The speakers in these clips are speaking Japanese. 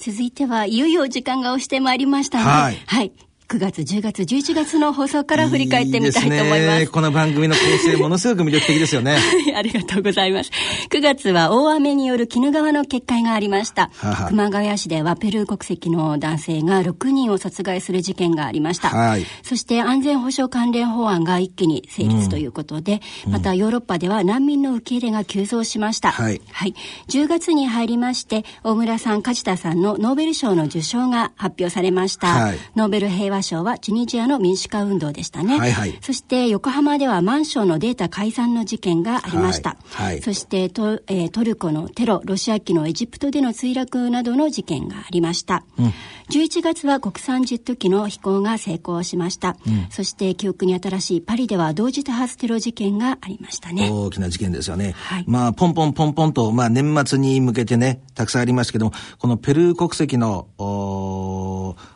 続いてはいよいよ時間が押してまいりましたね。はい。はい9月、10月、11月の放送から振り返ってみたいと思います。いいね、この番組の構成ものすごく魅力的ですよね。ありがとうございます。9月は大雨による鬼怒川の決壊がありました。はは熊谷市ではペルー国籍の男性が6人を殺害する事件がありました。はい、そして安全保障関連法案が一気に成立ということで、うん、またヨーロッパでは難民の受け入れが急増しました。はい。はい。10月に入りまして、大村さん、梶田さんのノーベル賞の受賞が発表されました。はい、ノーベル平和賞はチュニジアアの民主化運動でしたね。はいはい、そして横浜ではマンションのデータ改ざんの事件がありました。はいはい、そしてト,、えー、トルコのテロ、ロシア機のエジプトでの墜落などの事件がありました。うん、11月は国産ジェット機の飛行が成功しました。うん、そして記憶に新しいパリでは同時多発テロ事件がありましたね。大きな事件ですよね。はい、まあ、ポンポンポンポンと、まあ、年末に向けてね、たくさんありましたけども、このペルー国籍の、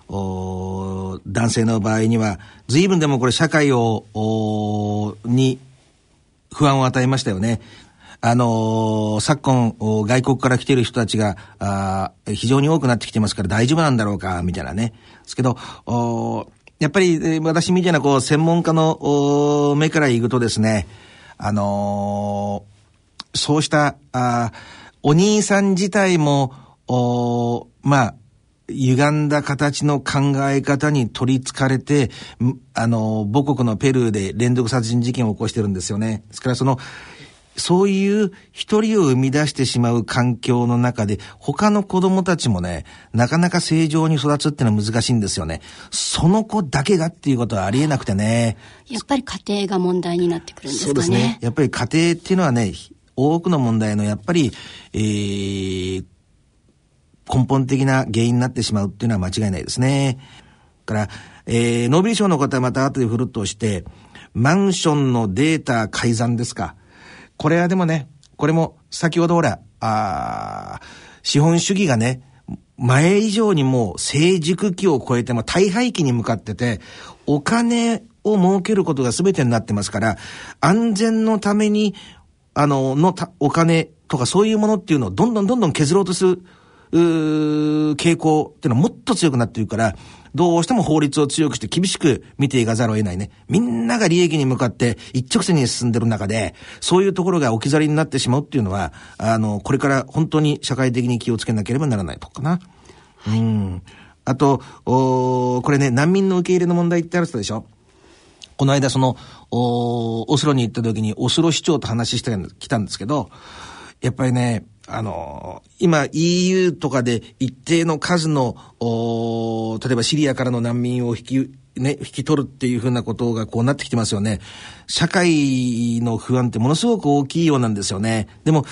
男性の場合には、随分でもこれ社会を、に不安を与えましたよね。あのー、昨今、外国から来ている人たちが、あ非常に多くなってきてますから大丈夫なんだろうか、みたいなね。ですけど、やっぱり、私みたいな、こう、専門家の目から言うとですね、あのー、そうした、あお兄さん自体も、おまあ、歪んだ形の考え方に取り憑かれて、あの、母国のペルーで連続殺人事件を起こしてるんですよね。ですからその、そういう一人を生み出してしまう環境の中で、他の子供たちもね、なかなか正常に育つっていうのは難しいんですよね。その子だけがっていうことはありえなくてね。やっぱり家庭が問題になってくるんですかね。そうですね。やっぱり家庭っていうのはね、多くの問題のやっぱり、えー、根本的な原因になってしまうっていうのは間違いないですね。から、えー、ノーベル賞の方はまた後で振るとして、マンションのデータ改ざんですか。これはでもね、これも先ほどほら、あ資本主義がね、前以上にもう成熟期を超えても大廃期に向かってて、お金を儲けることが全てになってますから、安全のために、あの、のお金とかそういうものっていうのをどんどんどんどん削ろうとする傾向っていうのはもっと強くなっているから、どうしても法律を強くして厳しく見ていかざるを得ないね。みんなが利益に向かって一直線に進んでる中で、そういうところが置き去りになってしまうっていうのは、あの、これから本当に社会的に気をつけなければならないとかな。はい、うん。あと、おこれね、難民の受け入れの問題ってある人でしょ？この間その、おオスロに行った時にオスロ市長と話してきたんですけど、やっぱりね、あの、今 EU とかで一定の数の、お例えばシリアからの難民を引き、ね、引き取るっていうふうなことがこうなってきてますよね。社会の不安ってものすごく大きいようなんですよね。でも、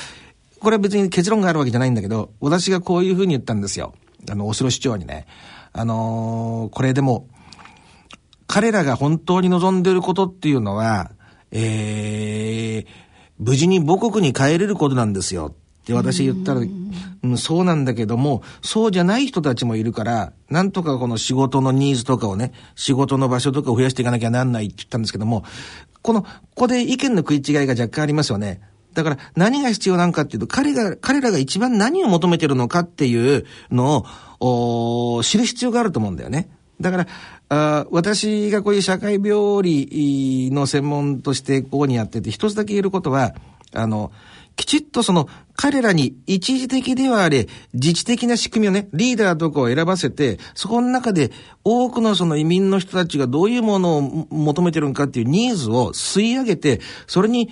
これは別に結論があるわけじゃないんだけど、私がこういうふうに言ったんですよ。あの、オスロ市長にね。あのー、これでも、彼らが本当に望んでいることっていうのは、えー、無事に母国に帰れることなんですよ。って私言ったら、うん、そうなんだけども、そうじゃない人たちもいるから、なんとかこの仕事のニーズとかをね、仕事の場所とかを増やしていかなきゃなんないって言ったんですけども、この、ここで意見の食い違いが若干ありますよね。だから何が必要なのかっていうと、彼が、彼らが一番何を求めてるのかっていうのを、知る必要があると思うんだよね。だから、あ私がこういう社会病理の専門としてここにやってて、一つだけ言えることは、あの、きちっとその彼らに一時的ではあれ、自治的な仕組みをね、リーダーとかを選ばせて、そこの中で多くのその移民の人たちがどういうものを求めてるのかっていうニーズを吸い上げて、それに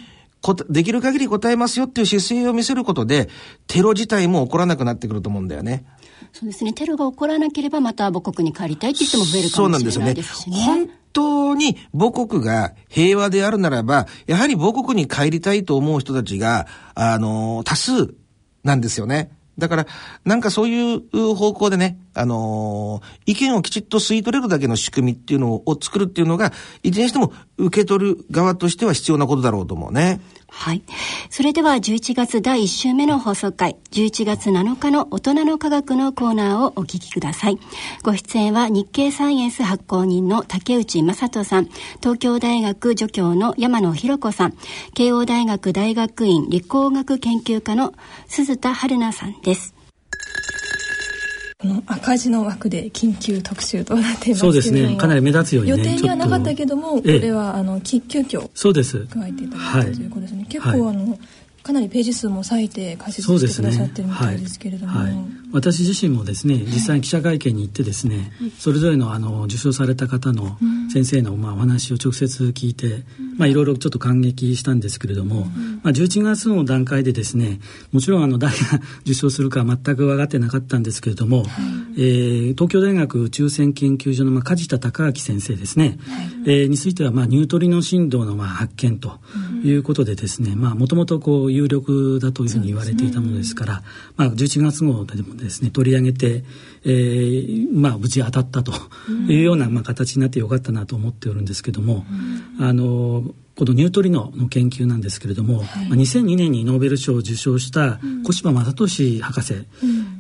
できる限り答えますよっていう姿勢を見せることで、テロ自体も起こらなくなってくると思うんだよね。そうですね。テロが起こらなければまた母国に帰りたいって人も増えるかもしれないですしね。そうなんですよね。当に母国が平和であるならば、やはり母国に帰りたいと思う人たちが、あの、多数なんですよね。だから、なんかそういう方向でね、あのー、意見をきちっと吸い取れるだけの仕組みっていうのを作るっていうのが、いずれにしても受け取る側としては必要なことだろうと思うね。はい。それでは11月第1週目の放送回、11月7日の大人の科学のコーナーをお聞きください。ご出演は日経サイエンス発行人の竹内正人さん、東京大学助教の山野博子さん、慶応大学大学院理工学研究科の鈴田春奈さんです。この赤字の枠で緊急特集となっていますそうですね。かなり目立つように、ね、予定にはなかったけどもこれはあの急遽そうです。加えていただいたということですね、はい、結構あの、かなりページ数も割いて解説してくださってるみたいですけれども、ねはい。はい、私自身もですね実際に記者会見に行ってですね、はい、それぞれのあの受賞された方の先生のまあお話を直接聞いて、うん、まあ、いろいろちょっと感激したんですけれども、うん、まあ、11月の段階でですねもちろんあの誰が 受賞するか全く分かってなかったんですけれども、はい、えー、東京大学宇宙船研究所のまあ梶田隆明先生ですね、はい、えー、についてはまあニュートリノ振動のまあ発見ということでですねもともとこう有力だというふうに言われていたものですから、ね、まあ、11月号でもですね取り上げて、えーまあ、無事当たったというような、まあ、形になってよかったなと思っておるんですけども、あのこのニュートリノの研究なんですけれども、はい、2002年にノーベル賞を受賞した小柴正俊博士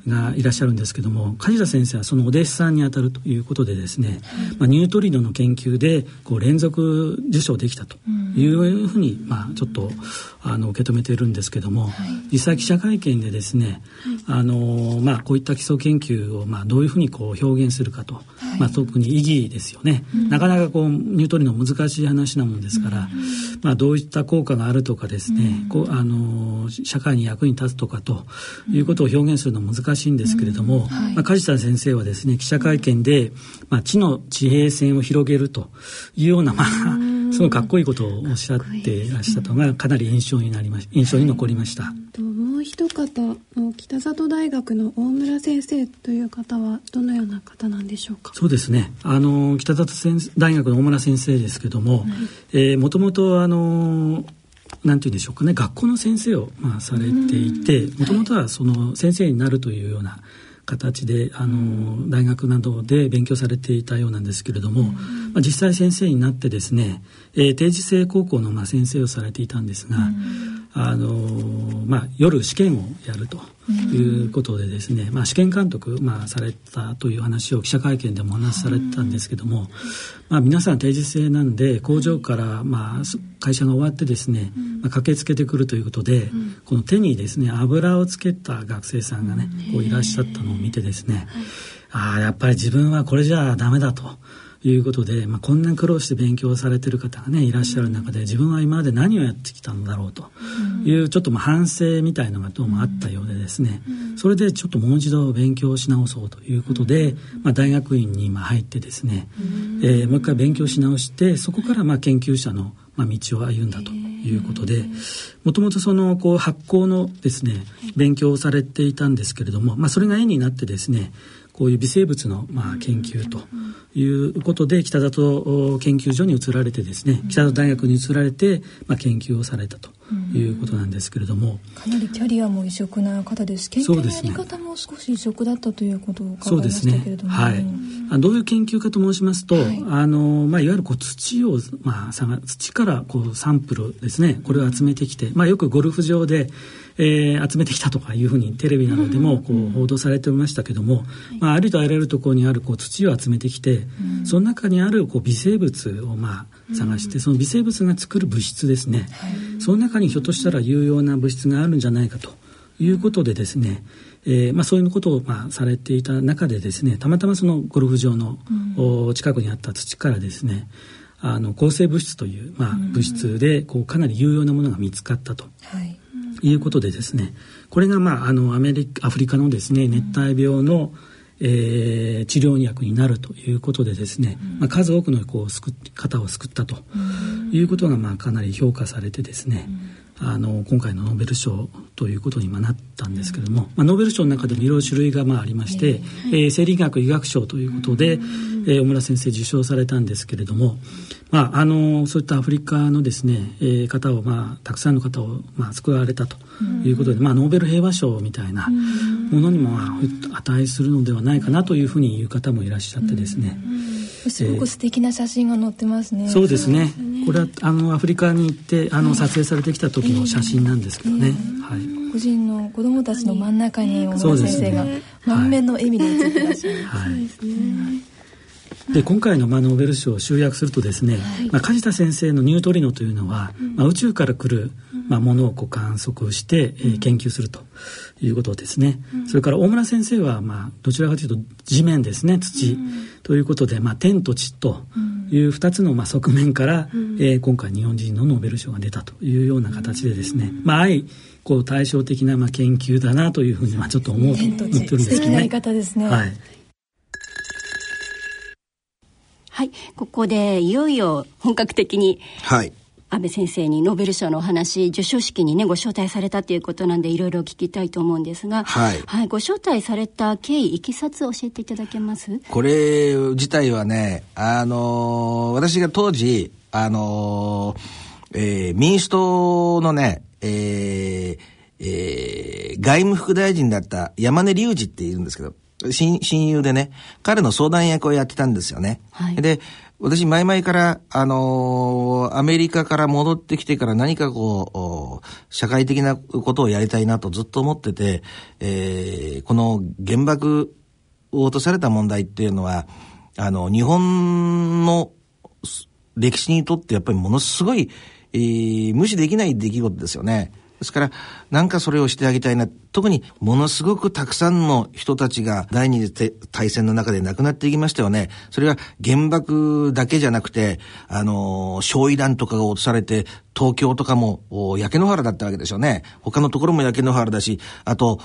がいらっしゃるんですけども、梶田先生はそのお弟子さんにあたるということでですね、まあ、ニュートリノの研究でこう連続受賞できたというふうに、まあ、ちょっとあの受け止めているんですけども、はい、実際記者会見でですね、はい、あのまあ、こういった基礎研究を、まあ、どういうふうにこう表現するかと、はい、まあ、特に意義ですよね、うん、なかなかこうニュートリノ難しい話なもんですから、うん、まあ、どういった効果があるとかですね、うん、こうあの社会に役に立つとかということを表現するのは難しいんですけれども、まあ、梶田先生はですね記者会見で、まあ、知の地平線を広げるというような、まあすごいかっこいいことをおっしゃっていらっしたのがかなり印象になりまし印象に残りました。もう一方北里大学の大村先生という方はどのような方なんでしょうか？そうですね。あの北里大学の大村先生ですけども、はい。えもともとあのなんて言うんでしょうかね。学校の先生を、まあ、されていてもともとはその先生になるというような形であの大学などで勉強されていたようなんですけれども、まあ、実際先生になってですね、えー、定時制高校のまあ先生をされていたんですが、あのまあ、夜試験をやるということでですね、まあ、試験監督、まあ、されたという話を記者会見でもお話しされてたんですけども、まあ、皆さん定時制なんで工場から、まあ、会社が終わってですね、まあ、駆けつけてくるということで、この手にですね油をつけた学生さんがねこういらっしゃったのを見てですね、ああやっぱり自分はこれじゃダメだと。いうことで、まあ、こんなに苦労して勉強されてる方がねいらっしゃる中で自分は今まで何をやってきたんだろうと。いう、ちょっとまあ反省みたいのがどうもあったようでですね、それでちょっともう一度勉強し直そうということで、まあ、大学院に今入ってですね、えー、もう一回勉強し直してそこからまあ研究者のまあ道を歩んだということでもともとそのこう発酵のですね勉強をされていたんですけれども、まあ、それが絵になってですねこういう微生物のまあ研究ということで北里研究所に移られてですね北里大学に移られてまあ研究をされたということなんですけれども、かなりキャリアも異色な方です。研究のやり方も少し異色だったということを伺いましたけれども、はい、あどういう研究かと申しますと、はい、あのまあ、いわゆるこう土を、まあ、土からこうサンプルですね。これを集めてきて、まあ、よくゴルフ場でえー、集めてきたとかいうふうにテレビなどでもこう報道されておりましたけども、まあ、ありとあらゆるところにあるこう土を集めてきて、その中にあるこう微生物をまあ探して、その微生物が作る物質ですね、その中にひょっとしたら有用な物質があるんじゃないかということでですね、えーまあ、そういうことを、まあ、されていた中でですねたまたまそのゴルフ場の、うん、近くにあった土からですねあの抗生物質という、まあ、物質でこうかなり有用なものが見つかったと。はい。いうことでですねこれが、まあ、あのアメリカアフリカのですね熱帯病の、えー、治療薬になるということでですね、まあ、数多くのこう救方を救ったということが、まあ、かなり評価されてですね、あの今回のノーベル賞ということになったんですけれども、まあ、ノーベル賞の中でもいろいろ種類がまあありまして、えー、生理学医学賞ということで、えー、小村先生受賞されたんですけれども、まあ、あのそういったアフリカのですね、えー、方を、まあ、たくさんの方を、まあ、救われたということで、まあ、ノーベル平和賞みたいなものにも、まあ、値するのではないかなというふうに言う方もいらっしゃってですね。すごく素敵な写真が載ってますね。そうですね。これはあのアフリカに行ってあの撮影されてきた時の写真なんですけどね。はい。個人の子供たちの真ん中に小村先生が満面の笑みで写ってらっしゃる。はい。そうですね。で今回のまあノーベル賞を集約するとですね、はい、まあ、梶田先生のニュートリノというのは、うん、まあ、宇宙から来る、まあ、ものをこう観測して、えー、研究するということですね、うん、それから大村先生は、まあ、どちらかというと地面ですね土、ということで、まあ、天と地という2つのまあ側面から、うん、えー、今回日本人のノーベル賞が出たというような形でですね、まあ、愛こう対照的なまあ研究だなというふうにまあちょっと思うと思ってるんですけどね。素敵な言い方ですね。はいはい、ここでいよいよ本格的に、はい、安倍先生にノーベル賞のお話授賞式にねご招待されたということなんでいろいろ聞きたいと思うんですが、はい、はい、ご招待された経緯いきさつ教えていただけます？これ自体はねあの私が当時あの、えー、民主党のね、えーえー、外務副大臣だった山根隆二っているんですけど親親友でね、彼の相談役をやってたんですよね。はい、で、私、前々から、あのー、アメリカから戻ってきてから何かこう、社会的なことをやりたいなとずっと思ってて、えー、この原爆を落とされた問題っていうのは、あの、日本の歴史にとってやっぱりものすごい、えー、無視できない出来事ですよね。ですから、なんかそれをしてあげたいな。特にものすごくたくさんの人たちが第二次大戦の中で亡くなっていきましたよね。それは原爆だけじゃなくて、あの、焼夷弾とかが落とされて、東京とかも焼け野原だったわけでしょうね。他のところも焼け野原だし、あと、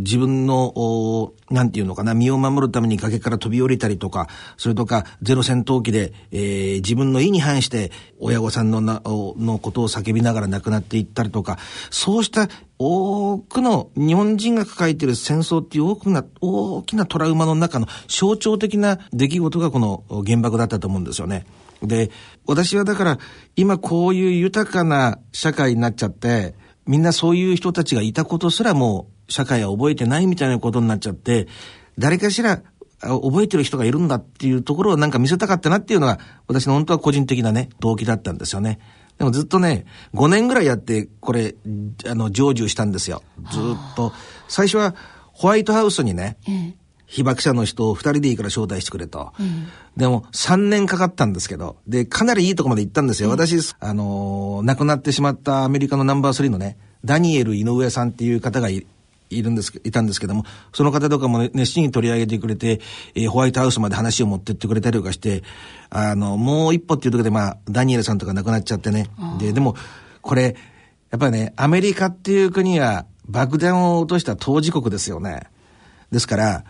自分の、なんていうのかな、身を守るために崖から飛び降りたりとか、それとか、ゼロ戦闘機で、えー、自分の意に反して、親御さんのなのことを叫びながら亡くなっていったりとか、そうした多くの日本人が抱えている戦争っていう大きな、大きなトラウマの中の象徴的な出来事がこの原爆だったと思うんですよね。で、私はだから今こういう豊かな社会になっちゃって、みんなそういう人たちがいたことすらもう社会は覚えてないみたいなことになっちゃって、誰かしら覚えてる人がいるんだっていうところをなんか見せたかったなっていうのが私の本当は個人的なね、動機だったんですよね。でもずっとね、5年ぐらいやって、これ、あの、成就したんですよ。ずっと。最初は、ホワイトハウスにね、被爆者の人を2人でいいから招待してくれと。でも、3年かかったんですけど、で、かなりいいとこまで行ったんですよ。私、あのー、亡くなってしまったアメリカのナンバー3のね、ダニエル井上さんっていう方がいいるんです、いたんですけども、その方とかも熱心に取り上げてくれて、えー、ホワイトハウスまで話を持ってってくれたりとかして、あの、もう一歩っていうところで、まあ、ダニエルさんとか亡くなっちゃってね。で、でも、これ、やっぱりね、アメリカっていう国は爆弾を落とした当事国ですよね。ですから、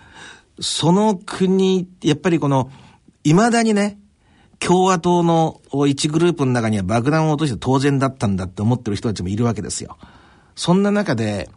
その国、やっぱりこの、未だにね、共和党の一グループの中には爆弾を落として当然だったんだって思ってる人たちもいるわけですよ。そんな中で、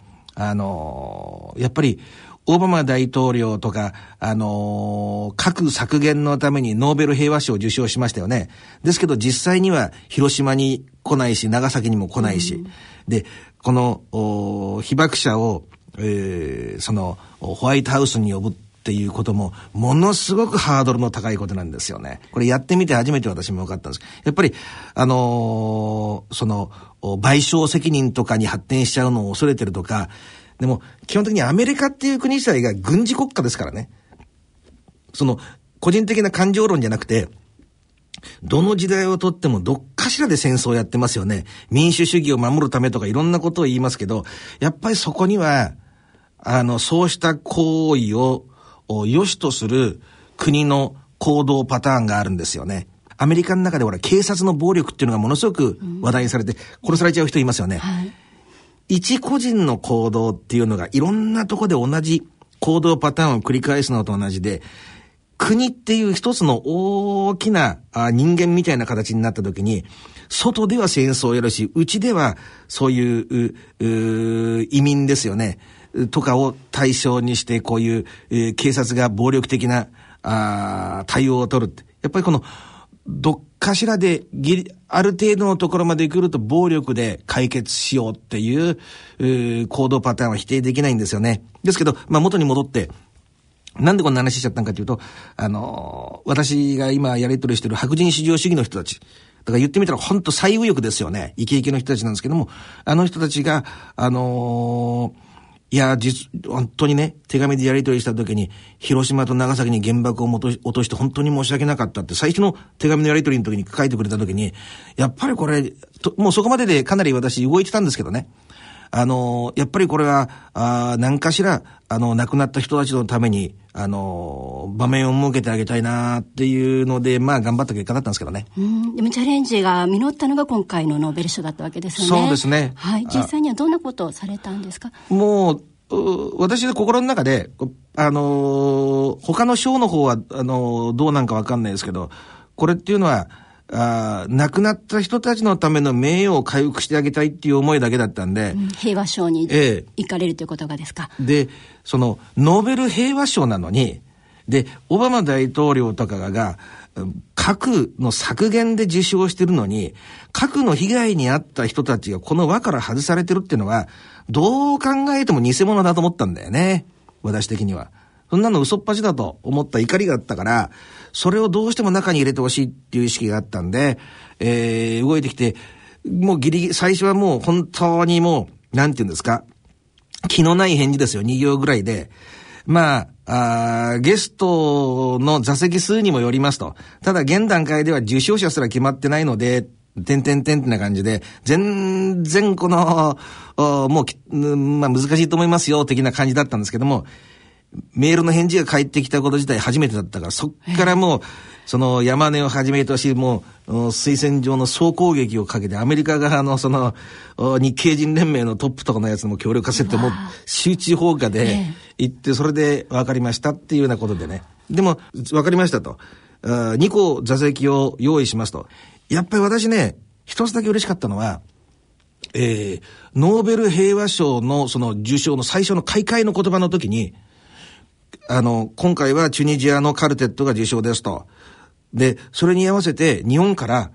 あのー、やっぱり、オバマ大統領とか、あのー、核削減のためにノーベル平和賞を受賞しましたよね。ですけど実際には広島に来ないし、長崎にも来ないし。うん、で、この、被爆者を、えー、その、ホワイトハウスに呼ぶっていうことも、ものすごくハードルの高いことなんですよね。これやってみて初めて私も分かったんです。やっぱり、あのー、その、賠償責任とかに発展しちゃうのを恐れてるとか、でも、基本的にアメリカっていう国自体が軍事国家ですからね。その、個人的な感情論じゃなくて、どの時代をとってもどっかしらで戦争をやってますよね。民主主義を守るためとかいろんなことを言いますけど、やっぱりそこには、あの、そうした行為を良しとする国の行動パターンがあるんですよね。アメリカの中でほら、警察の暴力っていうのがものすごく話題にされて、殺されちゃう人いますよね。はい一個人の行動っていうのがいろんなとこで同じ行動パターンを繰り返すのと同じで、国っていう一つの大きな人間みたいな形になった時に、外では戦争をやるし、内ではそういう移民ですよね。とかを対象にして、こういう、えー、警察が暴力的なあ対応を取るって。やっぱりこの、どっかしらでぎある程度のところまで来ると暴力で解決しようっていう、う行動パターンは否定できないんですよね。ですけど、まあ元に戻って、なんでこんな話しちゃったんかというと、あのー、私が今やり取りしてる白人至上主義の人たち。だから言ってみたら本当最右翼ですよね。イケイケの人たちなんですけども、あの人たちが、あのー、いや、実、本当にね、手紙でやり取りした時に、広島と長崎に原爆を落として本当に申し訳なかったって、最初の手紙のやり取りの時に書いてくれた時に、やっぱりこれ、もうそこまででかなり私動いてたんですけどね。あの、やっぱりこれは、あ何かしら、あの、亡くなった人たちのために、あの、場面を設けてあげたいなっていうので、まあ、頑張った結果だったんですけどね。うん。でもチャレンジが実ったのが今回のノーベル賞だったわけですよね。そうですね。はい。実際にはどんなことをされたんですか？もう、私の心の中で、あのー、他の賞の方は、あのー、どうなんかわかんないですけど、これっていうのは、あ亡くなった人たちのための名誉を回復してあげたいっていう思いだけだったんで。うん、平和賞に行かれるということがですか？で、その、ノーベル平和賞なのに、で、オバマ大統領とかが、核の削減で受賞してるのに、核の被害に遭った人たちがこの輪から外されてるっていうのは、どう考えても偽物だと思ったんだよね。私的には。そんなの嘘っぱちだと思った怒りがあったから、それをどうしても中に入れてほしいっていう意識があったんで、えー、動いてきて、もうギリギリ、最初はもう本当にもう、なんて言うんですか、気のない返事ですよ、2行ぐらいで。まあ、あゲストの座席数にもよりますと。ただ現段階では受賞者すら決まってないので、てんてんてんってな感じで、全然この、もう、まあ難しいと思いますよ、的な感じだったんですけども、メールの返事が返ってきたこと自体初めてだったから、そっからもう、その山根をはじめとし、もう、推薦状の総攻撃をかけて、アメリカ側のその、日系人連盟のトップとかのやつも協力させて、もう、集中放火で行って、それで分かりましたっていうようなことでね。でも、分かりましたと。2個座席を用意しますと。やっぱり私ね、一つだけ嬉しかったのは、えー、ノーベル平和賞のその受賞の最初の開会の言葉の時に、あの、今回はチュニジアのカルテットが受賞ですと。で、それに合わせて日本から、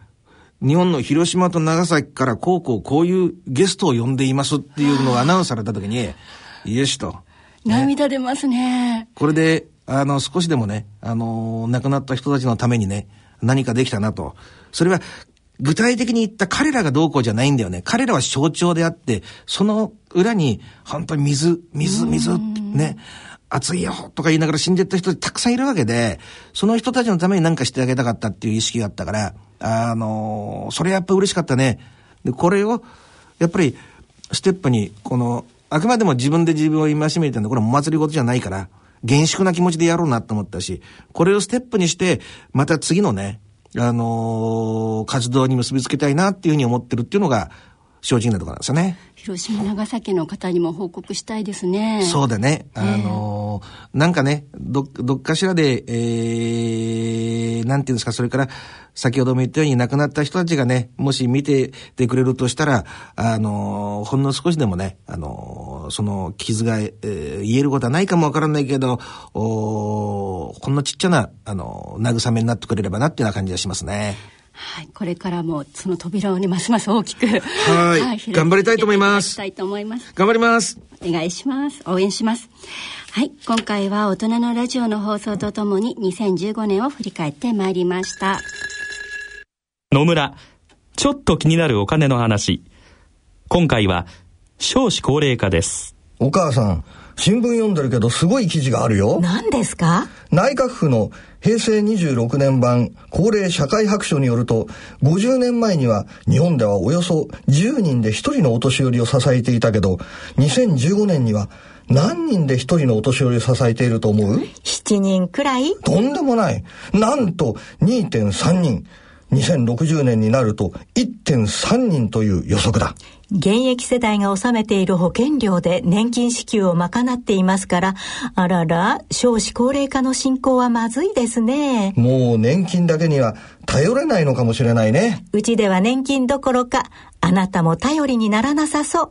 日本の広島と長崎からこうこうこういうゲストを呼んでいますっていうのをアナウンスされた時に、イエスと。涙出ますね。これで、あの、少しでもね、あの、亡くなった人たちのためにね、何かできたなと。それは、具体的に言った彼らがどうこうじゃないんだよね。彼らは象徴であって、その裏に、本当に水、水、水、ね。暑いよとか言いながら死んでった人たくさんいるわけで、その人たちのために何かしてあげたかったっていう意識があったから、あのー、それやっぱ嬉しかったね。で、これを、やっぱり、ステップに、この、あくまでも自分で自分を戒めてるんで、これお祭り事じゃないから、厳粛な気持ちでやろうなと思ったし、これをステップにして、また次のね、あのー、活動に結びつけたいなっていうふうに思ってるっていうのが、正直なところなんですよね。広島、長崎の方にも報告したいですね。そうだね。あのー、なんかね、ど、どっかしらで、えー、なんていうんですか、それから、先ほども言ったように亡くなった人たちがね、もし見ててくれるとしたら、あのー、ほんの少しでもね、あのー、その傷が、えー、言えることはないかもわからないけど、おこんなちっちゃな、あの慰めになってくれればなっていうような感じがしますね。はい、これからもその扉をねますます大きくはい、はい、頑張りたいと思います。たいと思います。頑張ります。お願いします。応援します。はい、今回は大人のラジオの放送とともに2015年を振り返ってまいりました。野村、ちょっと気になるお金の話。今回は少子高齢化です。お母さん。新聞読んでるけどすごい記事があるよ。何ですか？内閣府の平成26年版高齢社会白書によると、50年前には日本ではおよそ10人で1人のお年寄りを支えていたけど、2015年には何人で1人のお年寄りを支えていると思う ?7 人くらい？とんでもない。なんと2.3人。2060年になると1.3人という予測だ。現役世代が納めている保険料で年金支給を賄っていますから、あらら、少子高齢化の進行はまずいですね。もう年金だけには頼れないのかもしれないね。うちでは年金どころか、あなたも頼りにならなさそう。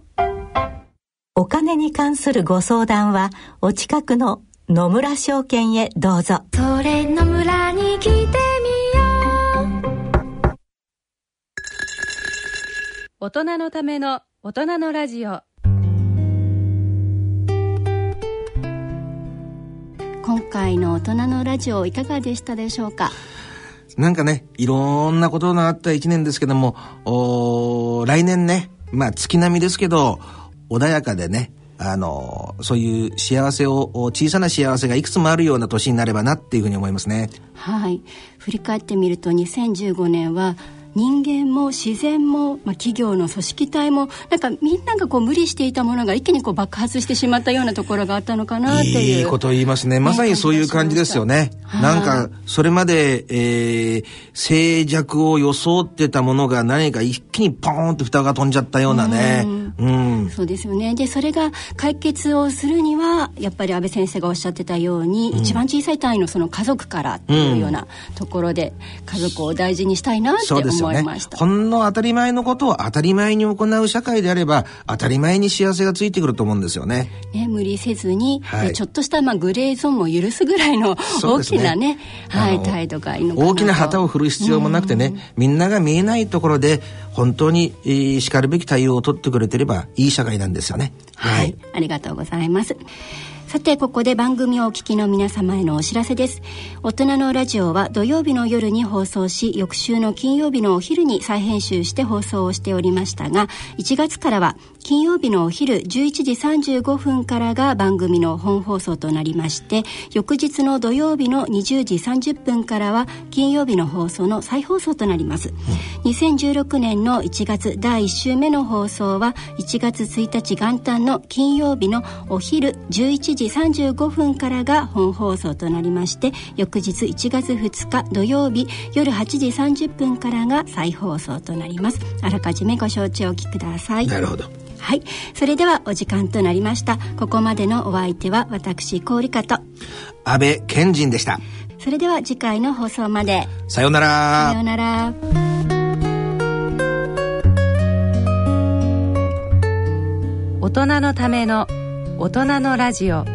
お金に関するご相談は、お近くの野村証券へどうぞ。それ野村に来大人のための大人のラジオ今回の大人のラジオいかがでしたでしょうか？なんかね、いろんなことのあった一年ですけども、お来年ね、まあ月並みですけど、穏やかでね、あの、そういう幸せを、小さな幸せがいくつもあるような年になればなっていうふうに思いますね。はい。振り返ってみると2015年は人間も自然も、まあ、企業の組織体もなんかみんながこう無理していたものが一気にこう爆発してしまったようなところがあったのかなっていういいこと言いますね。まさにそういう感じですよね、なんかそれまで、えー、静寂を装ってたものが何か一気にポーンと蓋が飛んじゃったようなね、うん、うん、そうですよね。でそれが解決をするにはやっぱり安倍先生がおっしゃってたように、うん、一番小さい単位のその家族からっていうようなところで、家族を大事にしたいなって思いました、ね、ほんの当たり前のことを当たり前に行う社会であれば当たり前に幸せがついてくると思うんですよね。ね無理せずに、はい、ちょっとしたまあグレーゾーンも許すぐらいの大きなね、ね、はい、態度がいいのかな大きな旗を振る必要もなくてね、みんなが見えないところで本当に、えー、しかるべき対応を取ってくれてればいい社会なんですよね。はい、はい、ありがとうございます。さてここで番組をお聞きの皆様へのお知らせです。大人のラジオは土曜日の夜に放送し翌週の金曜日のお昼に再編集して放送をしておりましたが1月からは金曜日のお昼11時35分からが番組の本放送となりまして翌日の土曜日の20時30分からは金曜日の放送の再放送となります、2016年の1月第1週目の放送は1月1日元旦の金曜日のお昼11時35分からが本放送となりまして翌日1月2日土曜日夜8時30分からが再放送となります。あらかじめご承知おきください。なるほど。はい。それではお時間となりました。ここまでのお相手は私氷香と。安倍賢人でした。それでは次回の放送まで。さようなら。さようなら。大人のための大人のラジオ